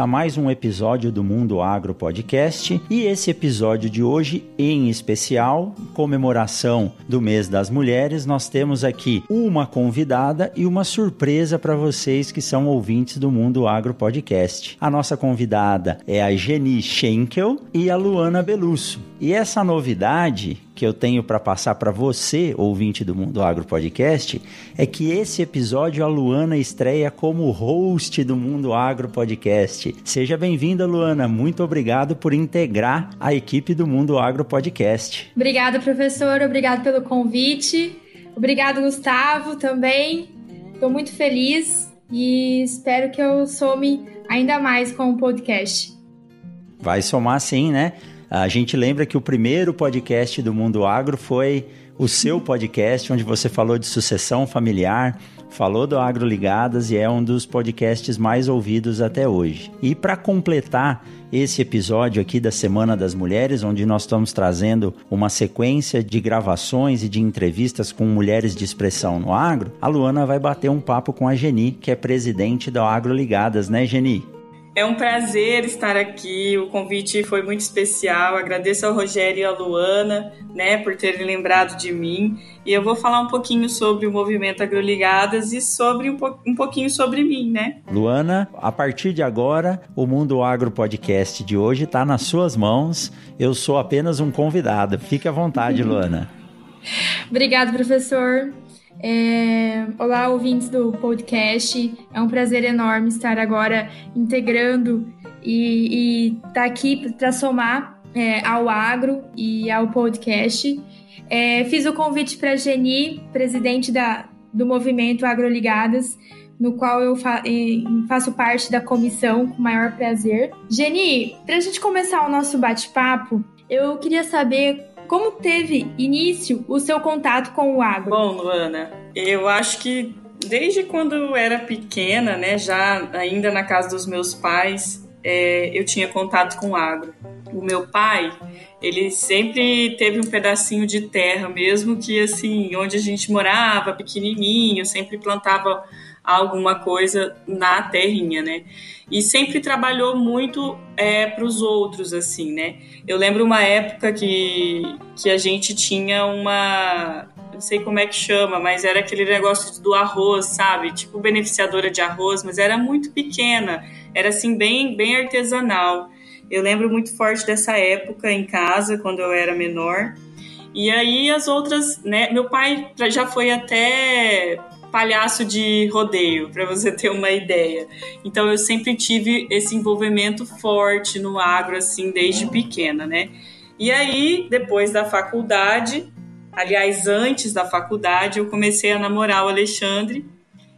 A mais um episódio do Mundo Agro Podcast e esse episódio de hoje, em especial, comemoração do mês das mulheres, nós temos aqui uma convidada e uma surpresa para vocês que são ouvintes do Mundo Agro Podcast. A nossa convidada é a Geni Schenkel e a Luana Belusso. E essa novidade que eu tenho para passar para você, ouvinte do Mundo Agro Podcast, é que esse episódio a Luana estreia como host do Mundo Agro Podcast. Seja bem-vinda, Luana. Muito obrigado por integrar a equipe do Mundo Agro Podcast. Obrigada, professor. Obrigado pelo convite. Obrigado, Gustavo, também. Estou muito feliz e espero que eu some ainda mais com o podcast. Vai somar sim, né? A gente lembra que o primeiro podcast do Mundo Agro foi o seu podcast, onde você falou de sucessão familiar, falou do Agro Ligadas e é um dos podcasts mais ouvidos até hoje. E para completar esse episódio aqui da Semana das Mulheres, onde nós estamos trazendo uma sequência de gravações e de entrevistas com mulheres de expressão no agro, a Luana vai bater um papo com a Geni, que é presidente da Agro Ligadas, né, Geni? É um prazer estar aqui. O convite foi muito especial. Agradeço ao Rogério e à Luana, né, por terem lembrado de mim. E eu vou falar um pouquinho sobre o movimento Agroligadas e sobre um, po um pouquinho sobre mim, né? Luana, a partir de agora, o Mundo Agro Podcast de hoje está nas suas mãos. Eu sou apenas um convidado. Fique à vontade, Luana. Obrigado, professor. É... Olá, ouvintes do podcast. É um prazer enorme estar agora integrando e estar tá aqui para somar é, ao agro e ao podcast. É, fiz o convite para a Geni, presidente da, do movimento Agroligadas, no qual eu fa faço parte da comissão com maior prazer. Geni, para a gente começar o nosso bate-papo, eu queria saber como teve início o seu contato com o agro? Bom, Luana, eu acho que desde quando eu era pequena, né, já ainda na casa dos meus pais, é, eu tinha contato com o agro. O meu pai, ele sempre teve um pedacinho de terra, mesmo que assim, onde a gente morava, pequenininho, sempre plantava alguma coisa na terrinha, né? E sempre trabalhou muito é, para os outros, assim, né? Eu lembro uma época que, que a gente tinha uma. Não sei como é que chama, mas era aquele negócio do arroz, sabe? Tipo beneficiadora de arroz, mas era muito pequena, era assim, bem, bem artesanal. Eu lembro muito forte dessa época em casa, quando eu era menor. E aí as outras, né? Meu pai já foi até palhaço de rodeio, para você ter uma ideia. Então eu sempre tive esse envolvimento forte no agro assim desde pequena, né? E aí, depois da faculdade, aliás, antes da faculdade, eu comecei a namorar o Alexandre,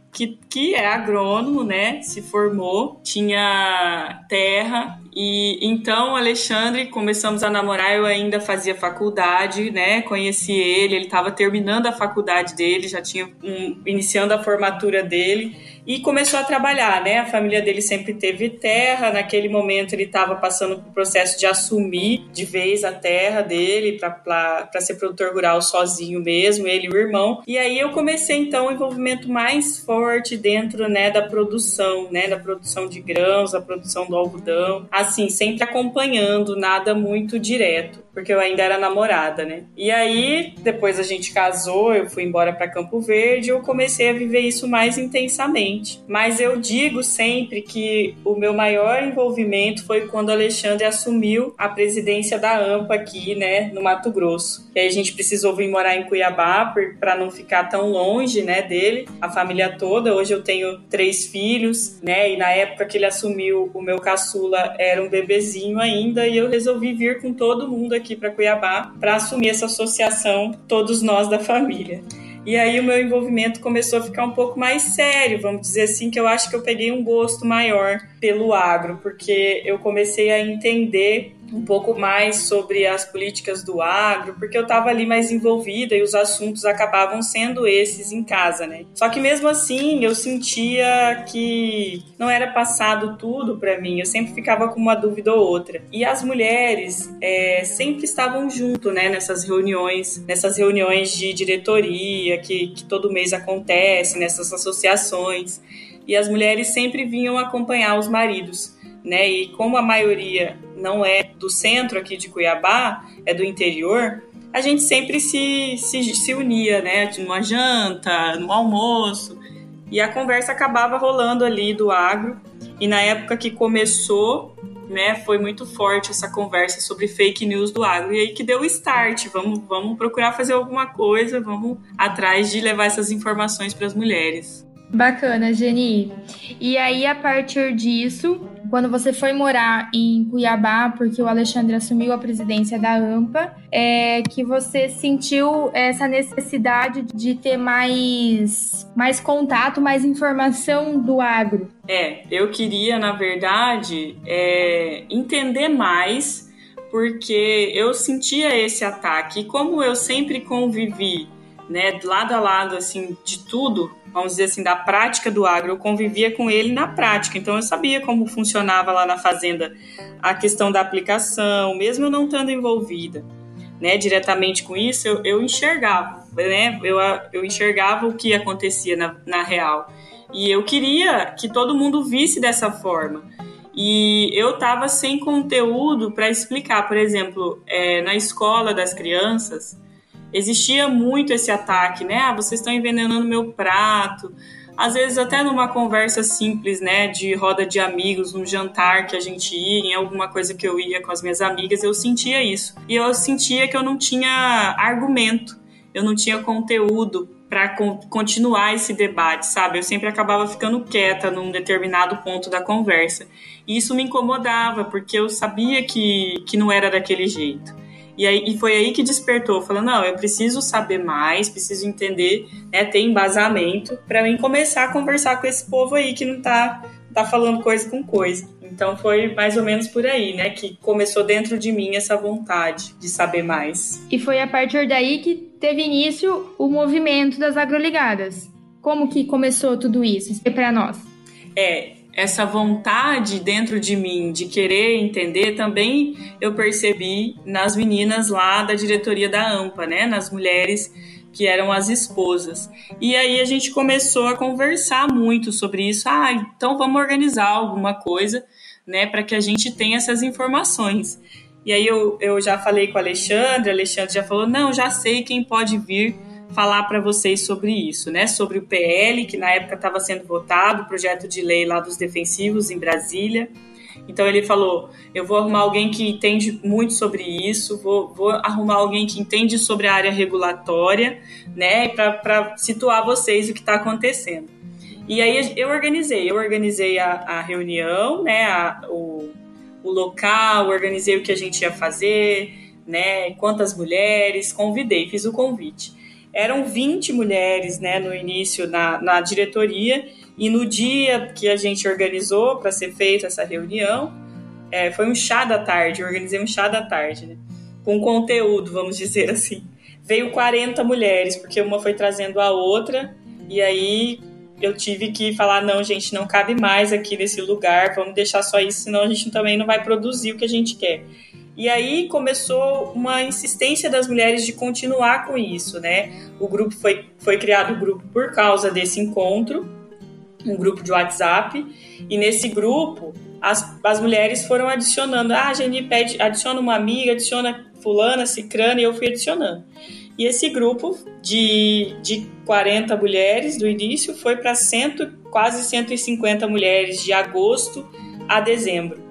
que, que é agrônomo, né? Se formou, tinha terra e então, Alexandre, começamos a namorar, eu ainda fazia faculdade, né? Conheci ele, ele estava terminando a faculdade dele, já tinha um, iniciando a formatura dele e começou a trabalhar, né? A família dele sempre teve terra, naquele momento ele estava passando por processo de assumir de vez a terra dele para ser produtor rural sozinho mesmo, ele e o irmão. E aí eu comecei então o envolvimento mais forte dentro, né, da produção, né, da produção de grãos, da produção do algodão, assim, sempre acompanhando, nada muito direto porque eu ainda era namorada, né? E aí, depois a gente casou, eu fui embora para Campo Verde, eu comecei a viver isso mais intensamente. Mas eu digo sempre que o meu maior envolvimento foi quando o Alexandre assumiu a presidência da AMPA aqui, né, no Mato Grosso. E aí a gente precisou vir morar em Cuiabá para não ficar tão longe, né, dele, a família toda. Hoje eu tenho três filhos, né? E na época que ele assumiu, o meu caçula era um bebezinho ainda e eu resolvi vir com todo mundo aqui aqui para Cuiabá para assumir essa associação, todos nós da família. E aí o meu envolvimento começou a ficar um pouco mais sério, vamos dizer assim, que eu acho que eu peguei um gosto maior pelo agro, porque eu comecei a entender um pouco mais sobre as políticas do agro, porque eu estava ali mais envolvida e os assuntos acabavam sendo esses em casa, né? Só que mesmo assim eu sentia que não era passado tudo para mim, eu sempre ficava com uma dúvida ou outra. E as mulheres é, sempre estavam junto, né, nessas reuniões, nessas reuniões de diretoria que, que todo mês acontece, nessas associações. E as mulheres sempre vinham acompanhar os maridos né? E como a maioria não é do centro aqui de Cuiabá, é do interior, a gente sempre se, se, se unia, né? Numa janta, no almoço, e a conversa acabava rolando ali do agro. E na época que começou, né, foi muito forte essa conversa sobre fake news do agro. E aí que deu o start. Vamos, vamos procurar fazer alguma coisa, vamos atrás de levar essas informações para as mulheres. Bacana, Geni. E aí, a partir disso, quando você foi morar em Cuiabá, porque o Alexandre assumiu a presidência da AMPA, é que você sentiu essa necessidade de ter mais, mais contato, mais informação do agro? É, eu queria, na verdade, é, entender mais, porque eu sentia esse ataque. Como eu sempre convivi, né, lado a lado, assim, de tudo, vamos dizer assim, da prática do agro. Eu convivia com ele na prática, então eu sabia como funcionava lá na fazenda a questão da aplicação, mesmo eu não estando envolvida né, diretamente com isso, eu, eu enxergava, né, eu, eu enxergava o que acontecia na, na real. E eu queria que todo mundo visse dessa forma. E eu estava sem conteúdo para explicar, por exemplo, é, na escola das crianças, existia muito esse ataque, né? Ah, vocês estão envenenando meu prato. Às vezes até numa conversa simples, né, de roda de amigos, num jantar que a gente ia, em alguma coisa que eu ia com as minhas amigas, eu sentia isso. E eu sentia que eu não tinha argumento, eu não tinha conteúdo para continuar esse debate, sabe? Eu sempre acabava ficando quieta num determinado ponto da conversa. E isso me incomodava, porque eu sabia que, que não era daquele jeito. E, aí, e foi aí que despertou, falando, não, eu preciso saber mais, preciso entender, né, ter embasamento para mim começar a conversar com esse povo aí que não tá, tá falando coisa com coisa. Então foi mais ou menos por aí, né, que começou dentro de mim essa vontade de saber mais. E foi a partir daí que teve início o movimento das agroligadas. Como que começou tudo isso? Explique para nós. É, essa vontade dentro de mim de querer entender também eu percebi nas meninas lá da diretoria da AMPA, né, nas mulheres que eram as esposas. E aí a gente começou a conversar muito sobre isso. Ah, então vamos organizar alguma coisa, né, para que a gente tenha essas informações. E aí eu, eu já falei com o Alexandre, o Alexandre já falou: não, já sei quem pode vir falar para vocês sobre isso, né? Sobre o PL, que na época estava sendo votado, o projeto de lei lá dos defensivos em Brasília. Então ele falou: eu vou arrumar alguém que entende muito sobre isso, vou, vou arrumar alguém que entende sobre a área regulatória, né? Para situar vocês o que está acontecendo. E aí eu organizei, eu organizei a, a reunião, né? A, o, o local, organizei o que a gente ia fazer, né? Quantas mulheres, convidei, fiz o convite eram 20 mulheres né, no início na, na diretoria, e no dia que a gente organizou para ser feita essa reunião, é, foi um chá da tarde, eu organizei um chá da tarde, né, com conteúdo, vamos dizer assim. Veio 40 mulheres, porque uma foi trazendo a outra, e aí eu tive que falar: não, gente, não cabe mais aqui nesse lugar, vamos deixar só isso, senão a gente também não vai produzir o que a gente quer. E aí começou uma insistência das mulheres de continuar com isso, né? O grupo foi, foi criado o grupo por causa desse encontro, um grupo de WhatsApp, e nesse grupo as, as mulheres foram adicionando. Ah, a Geni pede, adiciona uma amiga, adiciona fulana, cicrana, e eu fui adicionando. E esse grupo de, de 40 mulheres do início foi para quase 150 mulheres de agosto a dezembro.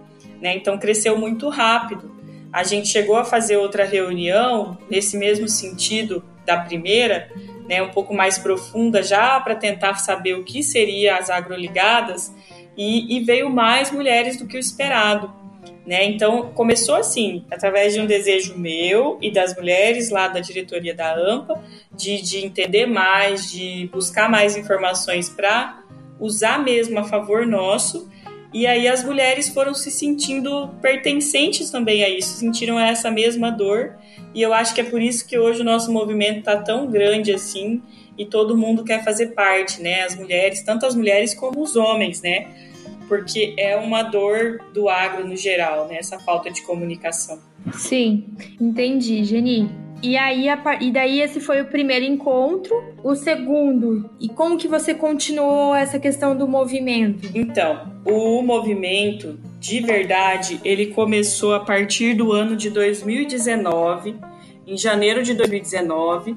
Né? Então cresceu muito rápido. A gente chegou a fazer outra reunião nesse mesmo sentido da primeira, né, um pouco mais profunda já para tentar saber o que seria as agroligadas e, e veio mais mulheres do que o esperado. Né? Então começou assim, através de um desejo meu e das mulheres lá da diretoria da AMPA, de, de entender mais, de buscar mais informações para usar mesmo a favor nosso E aí as mulheres foram se sentindo pertencentes também a isso, sentiram essa mesma dor. E eu acho que é por isso que hoje o nosso movimento está tão grande assim e todo mundo quer fazer parte, né? As mulheres, tanto as mulheres como os homens, né? Porque é uma dor do agro no geral, né? Essa falta de comunicação. Sim, entendi, Geni. E aí, e daí esse foi o primeiro encontro. O segundo, e como que você continuou essa questão do movimento? Então, o movimento, de verdade, ele começou a partir do ano de 2019, em janeiro de 2019.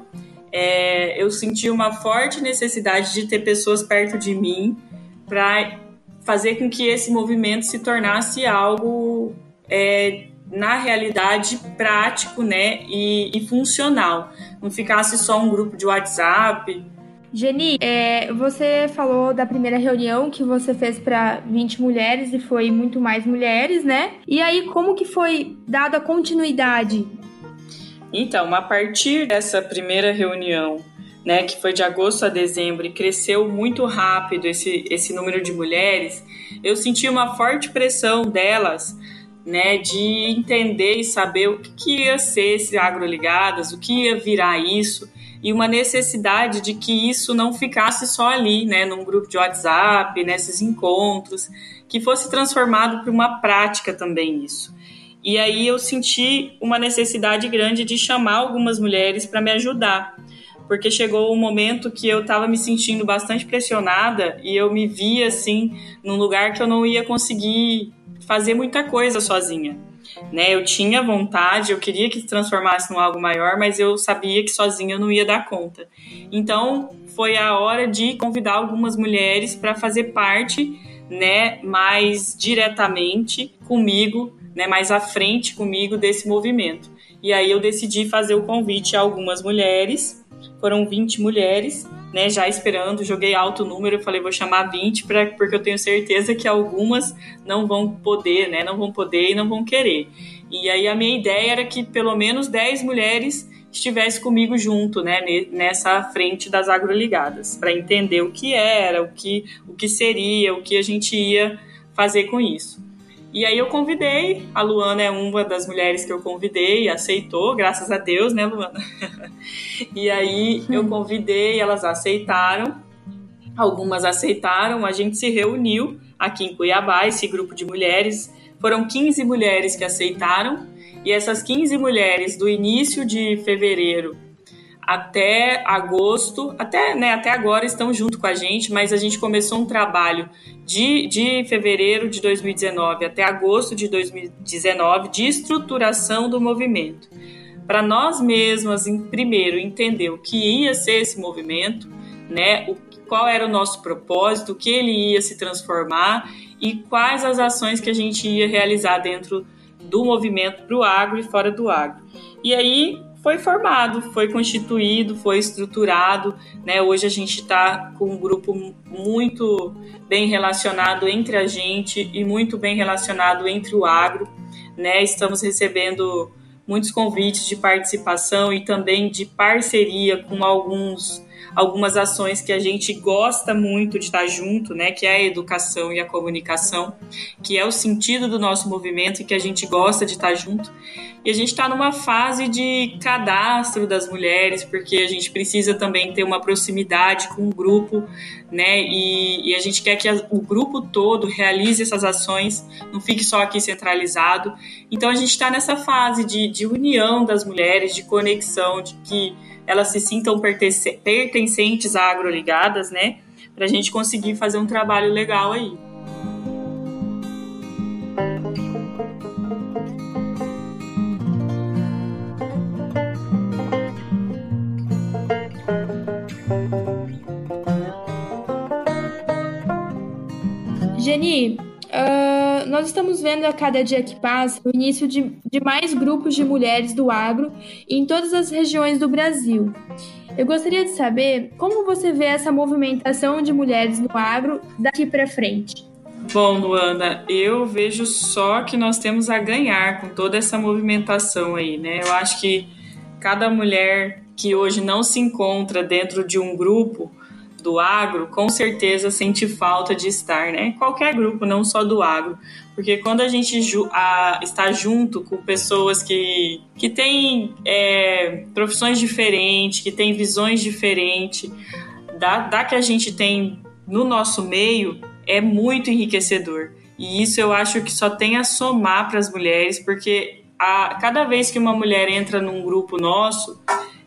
É, eu senti uma forte necessidade de ter pessoas perto de mim para fazer com que esse movimento se tornasse algo é, na realidade prático, né, e, e, funcional. Não ficasse só um grupo de WhatsApp. Geni, é, você falou da primeira reunião que você fez para 20 mulheres e foi muito mais mulheres, né? E aí, como que foi dada a continuidade? Então, a partir dessa primeira reunião, né, que foi de agosto a dezembro e cresceu muito rápido esse, esse número de mulheres, eu senti uma forte pressão delas né, de entender e saber o que ia ser esse agroligadas, o que ia virar isso, e uma necessidade de que isso não ficasse só ali, né, num grupo de WhatsApp, nesses encontros, que fosse transformado para uma prática também isso. E aí eu senti uma necessidade grande de chamar algumas mulheres para me ajudar, porque chegou um momento que eu estava me sentindo bastante pressionada e eu me via assim num lugar que eu não ia conseguir fazer muita coisa sozinha. Né? Eu tinha vontade, eu queria que se transformasse em algo maior, mas eu sabia que sozinha eu não ia dar conta. Então, foi a hora de convidar algumas mulheres para fazer parte, né, mais diretamente comigo, né, mais à frente comigo desse movimento. E aí eu decidi fazer o convite a algumas mulheres, foram 20 mulheres, né, já esperando, joguei alto número, falei vou chamar 20 pra, porque eu tenho certeza que algumas não vão poder, né, não vão poder e não vão querer. E aí a minha ideia era que pelo menos 10 mulheres estivesse comigo junto, né, nessa frente das agroligadas, para entender o que era, o que, o que seria, o que a gente ia fazer com isso. E aí eu convidei, a Luana é uma das mulheres que eu convidei, aceitou, graças a Deus, né, Luana? e aí eu convidei, elas aceitaram, algumas aceitaram, a gente se reuniu aqui em Cuiabá, esse grupo de mulheres, foram 15 mulheres que aceitaram, e essas 15 mulheres do início de fevereiro até agosto, até, né, até agora estão junto com a gente, mas a gente começou um trabalho de, de fevereiro de 2019 até agosto de 2019 de estruturação do movimento. Para nós mesmas, em, primeiro, entender o que ia ser esse movimento, né, o, qual era o nosso propósito, o que ele ia se transformar e quais as ações que a gente ia realizar dentro do movimento para o agro e fora do agro. E aí foi formado, foi constituído, foi estruturado. Né? Hoje a gente está com um grupo muito bem relacionado entre a gente e muito bem relacionado entre o agro. Né? Estamos recebendo muitos convites de participação e também de parceria com alguns algumas ações que a gente gosta muito de estar junto, né, que é a educação e a comunicação, que é o sentido do nosso movimento e que a gente gosta de estar junto. E a gente está numa fase de cadastro das mulheres, porque a gente precisa também ter uma proximidade com o grupo, né? E, e a gente quer que a, o grupo todo realize essas ações, não fique só aqui centralizado. Então a gente está nessa fase de, de união das mulheres, de conexão, de que elas se sintam pertencentes a agroligadas, né? Para a gente conseguir fazer um trabalho legal aí. Geni, uh, nós estamos vendo a cada dia que passa o início de, de mais grupos de mulheres do agro em todas as regiões do Brasil. Eu gostaria de saber como você vê essa movimentação de mulheres no agro daqui para frente. Bom, Luana, eu vejo só que nós temos a ganhar com toda essa movimentação aí, né? Eu acho que cada mulher que hoje não se encontra dentro de um grupo do agro, com certeza sente falta de estar, né? Qualquer grupo, não só do agro. Porque quando a gente ju a, está junto com pessoas que, que têm é, profissões diferentes, que têm visões diferentes, da, da que a gente tem no nosso meio, é muito enriquecedor. E isso eu acho que só tem a somar para as mulheres, porque a, cada vez que uma mulher entra num grupo nosso,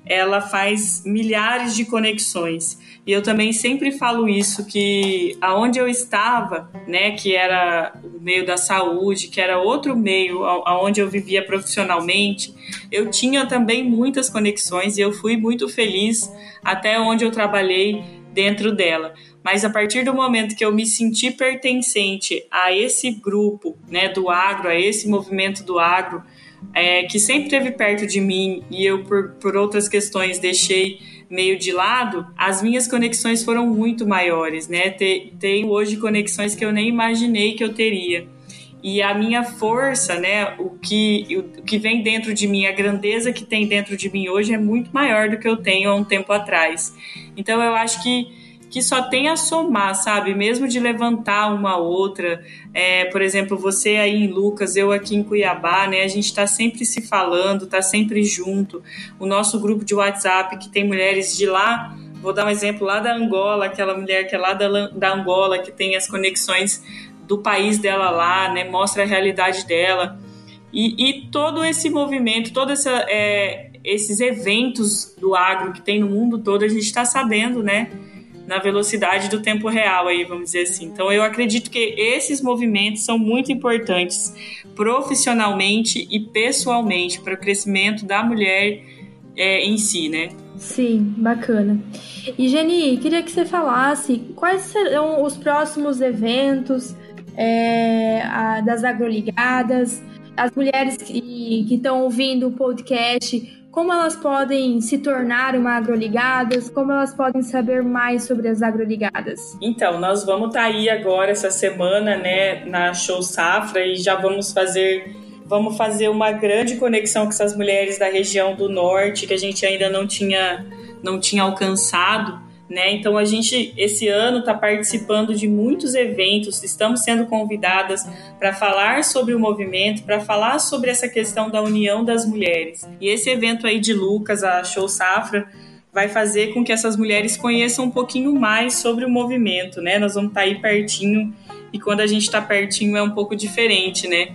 ela faz milhares de conexões. E eu também sempre falo isso que aonde eu estava, né, que era o meio da saúde, que era outro meio aonde eu vivia profissionalmente, eu tinha também muitas conexões e eu fui muito feliz até onde eu trabalhei dentro dela. Mas a partir do momento que eu me senti pertencente a esse grupo, né, do agro, a esse movimento do agro, é, que sempre esteve perto de mim e eu, por, por outras questões, deixei meio de lado, as minhas conexões foram muito maiores, né? Tenho hoje conexões que eu nem imaginei que eu teria. E a minha força, né, o que, o que vem dentro de mim, a grandeza que tem dentro de mim hoje é muito maior do que eu tenho há um tempo atrás. Então eu acho que que só tem a somar, sabe? Mesmo de levantar uma outra. É, por exemplo, você aí em Lucas, eu aqui em Cuiabá, né? A gente está sempre se falando, está sempre junto. O nosso grupo de WhatsApp, que tem mulheres de lá. Vou dar um exemplo lá da Angola, aquela mulher que é lá da, da Angola, que tem as conexões do país dela lá, né? Mostra a realidade dela. E, e todo esse movimento, todos é, esses eventos do agro que tem no mundo todo, a gente está sabendo, né? Na velocidade do tempo real aí, vamos dizer assim. Então eu acredito que esses movimentos são muito importantes profissionalmente e pessoalmente para o crescimento da mulher é, em si, né? Sim, bacana. E Geni, queria que você falasse quais serão os próximos eventos é, a, das agroligadas, as mulheres que estão ouvindo o podcast como elas podem se tornar uma agroligadas, como elas podem saber mais sobre as agroligadas. Então, nós vamos estar tá aí agora essa semana, né, na Show Safra e já vamos fazer vamos fazer uma grande conexão com essas mulheres da região do norte que a gente ainda não tinha não tinha alcançado né? Então a gente esse ano está participando de muitos eventos, estamos sendo convidadas para falar sobre o movimento, para falar sobre essa questão da união das mulheres. E esse evento aí de Lucas, a Show Safra, vai fazer com que essas mulheres conheçam um pouquinho mais sobre o movimento, né? Nós vamos estar tá aí pertinho e quando a gente está pertinho é um pouco diferente, né?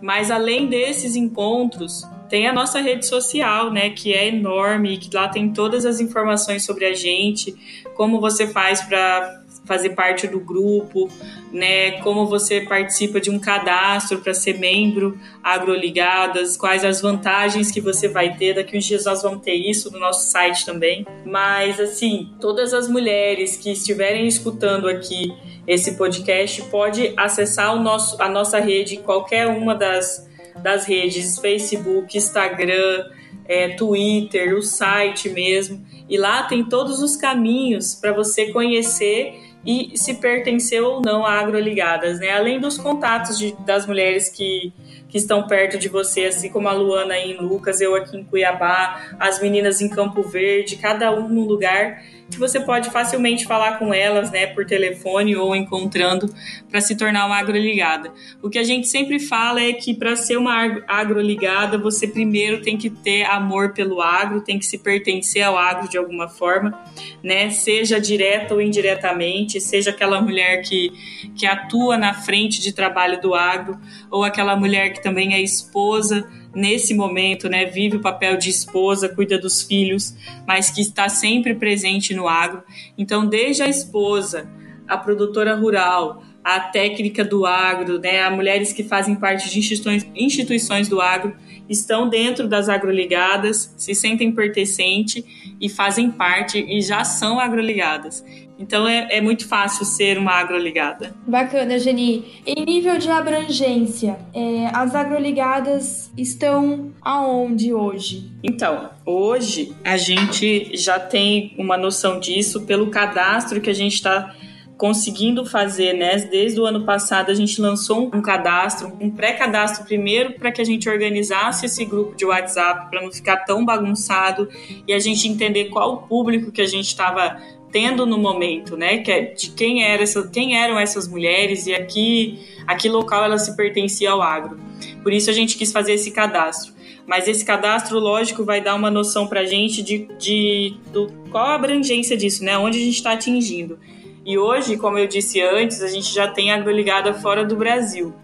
Mas além desses encontros, tem a nossa rede social, né, que é enorme, que lá tem todas as informações sobre a gente, como você faz para fazer parte do grupo, né, como você participa de um cadastro para ser membro agroligadas, quais as vantagens que você vai ter, daqui uns dias nós vamos ter isso no nosso site também. Mas assim, todas as mulheres que estiverem escutando aqui esse podcast pode acessar o nosso, a nossa rede em qualquer uma das das redes Facebook, Instagram, é, Twitter, o site mesmo. E lá tem todos os caminhos para você conhecer e se pertencer ou não a Agroligadas, né? Além dos contatos de, das mulheres que, que estão perto de você, assim como a Luana aí em Lucas, eu aqui em Cuiabá, as meninas em Campo Verde, cada um num lugar que você pode facilmente falar com elas, né, por telefone ou encontrando para se tornar uma agroligada. O que a gente sempre fala é que para ser uma agroligada, você primeiro tem que ter amor pelo agro, tem que se pertencer ao agro de alguma forma, né, seja direta ou indiretamente, seja aquela mulher que, que atua na frente de trabalho do agro ou aquela mulher que também é esposa nesse momento, né, vive o papel de esposa, cuida dos filhos, mas que está sempre presente no agro. Então, desde a esposa, a produtora rural, a técnica do agro, né, a mulheres que fazem parte de instituições, instituições do agro, estão dentro das agroligadas, se sentem pertencente e fazem parte e já são agroligadas. Então é, é muito fácil ser uma agroligada. Bacana, Geni. Em nível de abrangência, é, as agroligadas estão aonde hoje? Então, hoje a gente já tem uma noção disso pelo cadastro que a gente está conseguindo fazer, né? Desde o ano passado a gente lançou um cadastro, um pré-cadastro primeiro para que a gente organizasse esse grupo de WhatsApp para não ficar tão bagunçado e a gente entender qual o público que a gente estava tendo no momento, né? Que é de quem, era essa, quem eram essas mulheres e aqui, aqui local ela se pertencia ao agro. Por isso a gente quis fazer esse cadastro. Mas esse cadastro, lógico, vai dar uma noção para a gente de, de do, qual a abrangência disso, né? Onde a gente está atingindo. E hoje, como eu disse antes, a gente já tem agroligada fora do Brasil.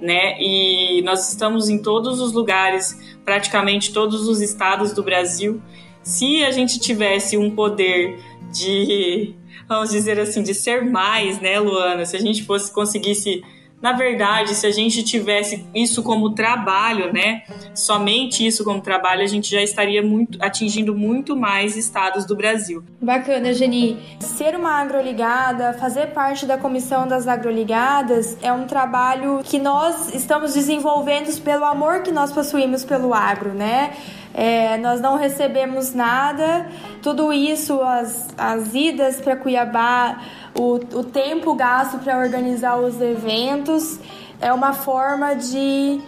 Né? E nós estamos em todos os lugares, praticamente todos os estados do Brasil. Se a gente tivesse um poder de, vamos dizer assim, de ser mais, né, Luana? Se a gente fosse conseguisse na verdade, se a gente tivesse isso como trabalho, né, somente isso como trabalho, a gente já estaria muito, atingindo muito mais estados do Brasil. Bacana, Geni. Ser uma agroligada, fazer parte da comissão das agroligadas é um trabalho que nós estamos desenvolvendo pelo amor que nós possuímos pelo agro, né? É, nós não recebemos nada, tudo isso, as, as idas para Cuiabá, o, o tempo gasto para organizar os eventos, é uma forma de,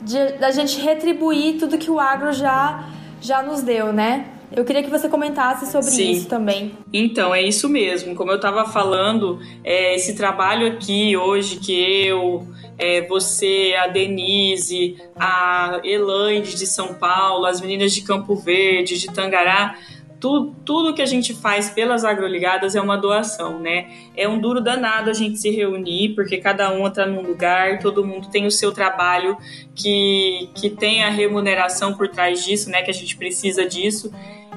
de da gente retribuir tudo que o agro já, já nos deu, né? Eu queria que você comentasse sobre Sim. isso também. Então, é isso mesmo. Como eu estava falando, é, esse trabalho aqui hoje que eu, é, você, a Denise, a Elaine de São Paulo, as meninas de Campo Verde, de Tangará, tudo, tudo que a gente faz pelas agroligadas é uma doação, né? É um duro danado a gente se reunir, porque cada um está num lugar, todo mundo tem o seu trabalho que, que tem a remuneração por trás disso, né? Que a gente precisa disso.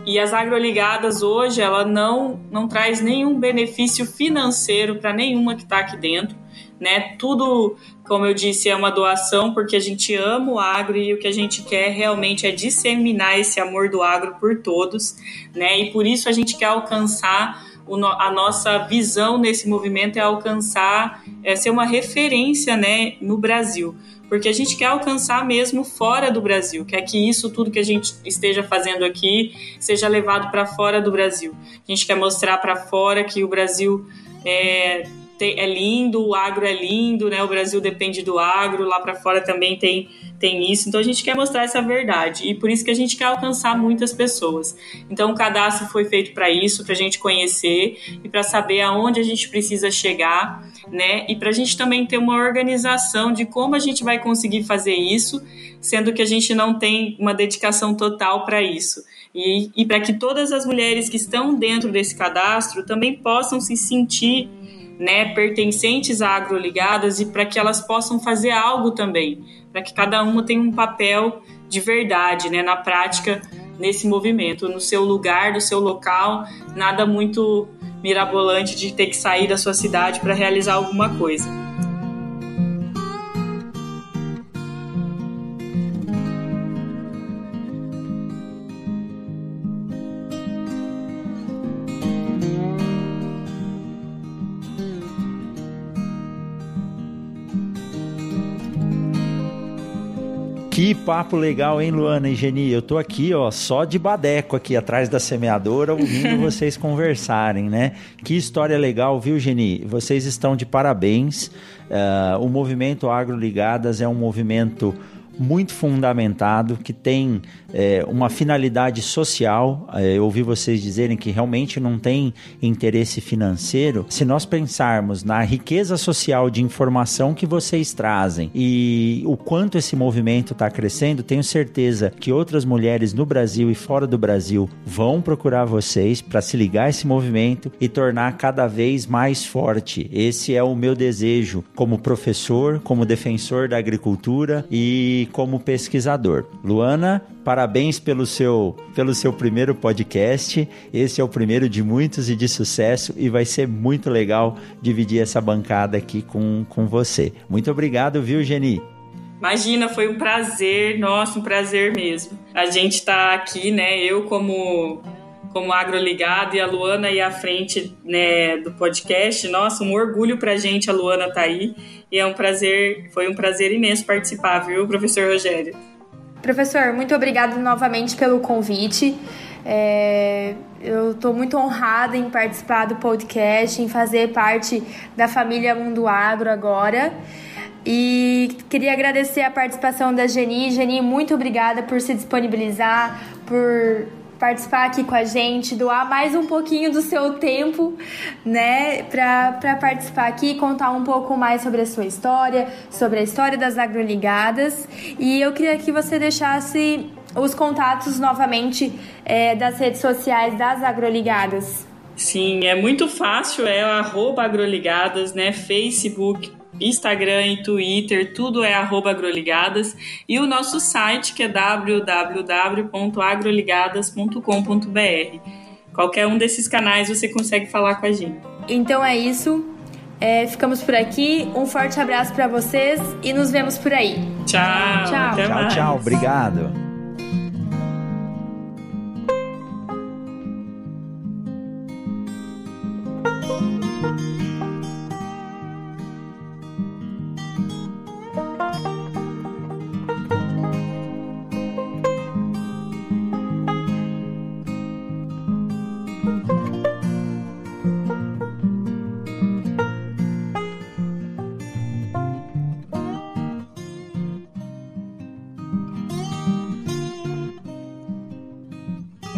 E as agroligadas hoje, ela não, não traz nenhum benefício financeiro para nenhuma que está aqui dentro, né? Tudo como eu disse, é uma doação porque a gente ama o agro e o que a gente quer realmente é disseminar esse amor do agro por todos, né? E por isso a gente quer alcançar a nossa visão nesse movimento é alcançar, é ser uma referência, né, no Brasil porque a gente quer alcançar mesmo fora do Brasil, quer que isso tudo que a gente esteja fazendo aqui seja levado para fora do Brasil. A gente quer mostrar para fora que o Brasil é, é lindo, o agro é lindo, né? O Brasil depende do agro, lá para fora também tem, tem isso. Então a gente quer mostrar essa verdade e por isso que a gente quer alcançar muitas pessoas. Então o cadastro foi feito para isso, para a gente conhecer e para saber aonde a gente precisa chegar, né? E para a gente também ter uma organização de como a gente vai conseguir fazer isso, sendo que a gente não tem uma dedicação total para isso. E, e para que todas as mulheres que estão dentro desse cadastro também possam se sentir né, pertencentes a agroligadas e para que elas possam fazer algo também, para que cada uma tenha um papel de verdade, né, na prática nesse movimento, no seu lugar, no seu local, nada muito mirabolante de ter que sair da sua cidade para realizar alguma coisa. Que papo legal, hein, Luana e Geni? Eu tô aqui, ó, só de badeco aqui atrás da semeadora, ouvindo vocês conversarem, né? Que história legal, viu, Geni? Vocês estão de parabéns. Uh, o movimento Agro Ligadas é um movimento muito fundamentado, que tem é, uma finalidade social. É, eu ouvi vocês dizerem que realmente não tem interesse financeiro. Se nós pensarmos na riqueza social de informação que vocês trazem e o quanto esse movimento está crescendo, tenho certeza que outras mulheres no Brasil e fora do Brasil vão procurar vocês para se ligar a esse movimento e tornar cada vez mais forte. Esse é o meu desejo como professor, como defensor da agricultura e como pesquisador. Luana, parabéns pelo seu, pelo seu primeiro podcast. Esse é o primeiro de muitos e de sucesso e vai ser muito legal dividir essa bancada aqui com, com você. Muito obrigado, viu, Geni? Imagina, foi um prazer, nossa, um prazer mesmo. A gente está aqui, né? Eu como como agroligado e a Luana aí à frente né, do podcast. Nossa, um orgulho pra gente a Luana tá aí. E é um prazer, foi um prazer imenso participar, viu, professor Rogério? Professor, muito obrigada novamente pelo convite. É, eu estou muito honrada em participar do podcast, em fazer parte da família Mundo Agro agora. E queria agradecer a participação da Geni. Geni, muito obrigada por se disponibilizar, por participar aqui com a gente, doar mais um pouquinho do seu tempo, né, para participar aqui contar um pouco mais sobre a sua história, sobre a história das agroligadas. E eu queria que você deixasse os contatos novamente é, das redes sociais das agroligadas. Sim, é muito fácil, é arroba agroligadas, né? Facebook, Instagram e Twitter, tudo é arroba agroligadas. E o nosso site que é www.agroligadas.com.br. Qualquer um desses canais você consegue falar com a gente. Então é isso. É, ficamos por aqui. Um forte abraço para vocês e nos vemos por aí. Tchau. Tchau, tchau. tchau. Obrigado.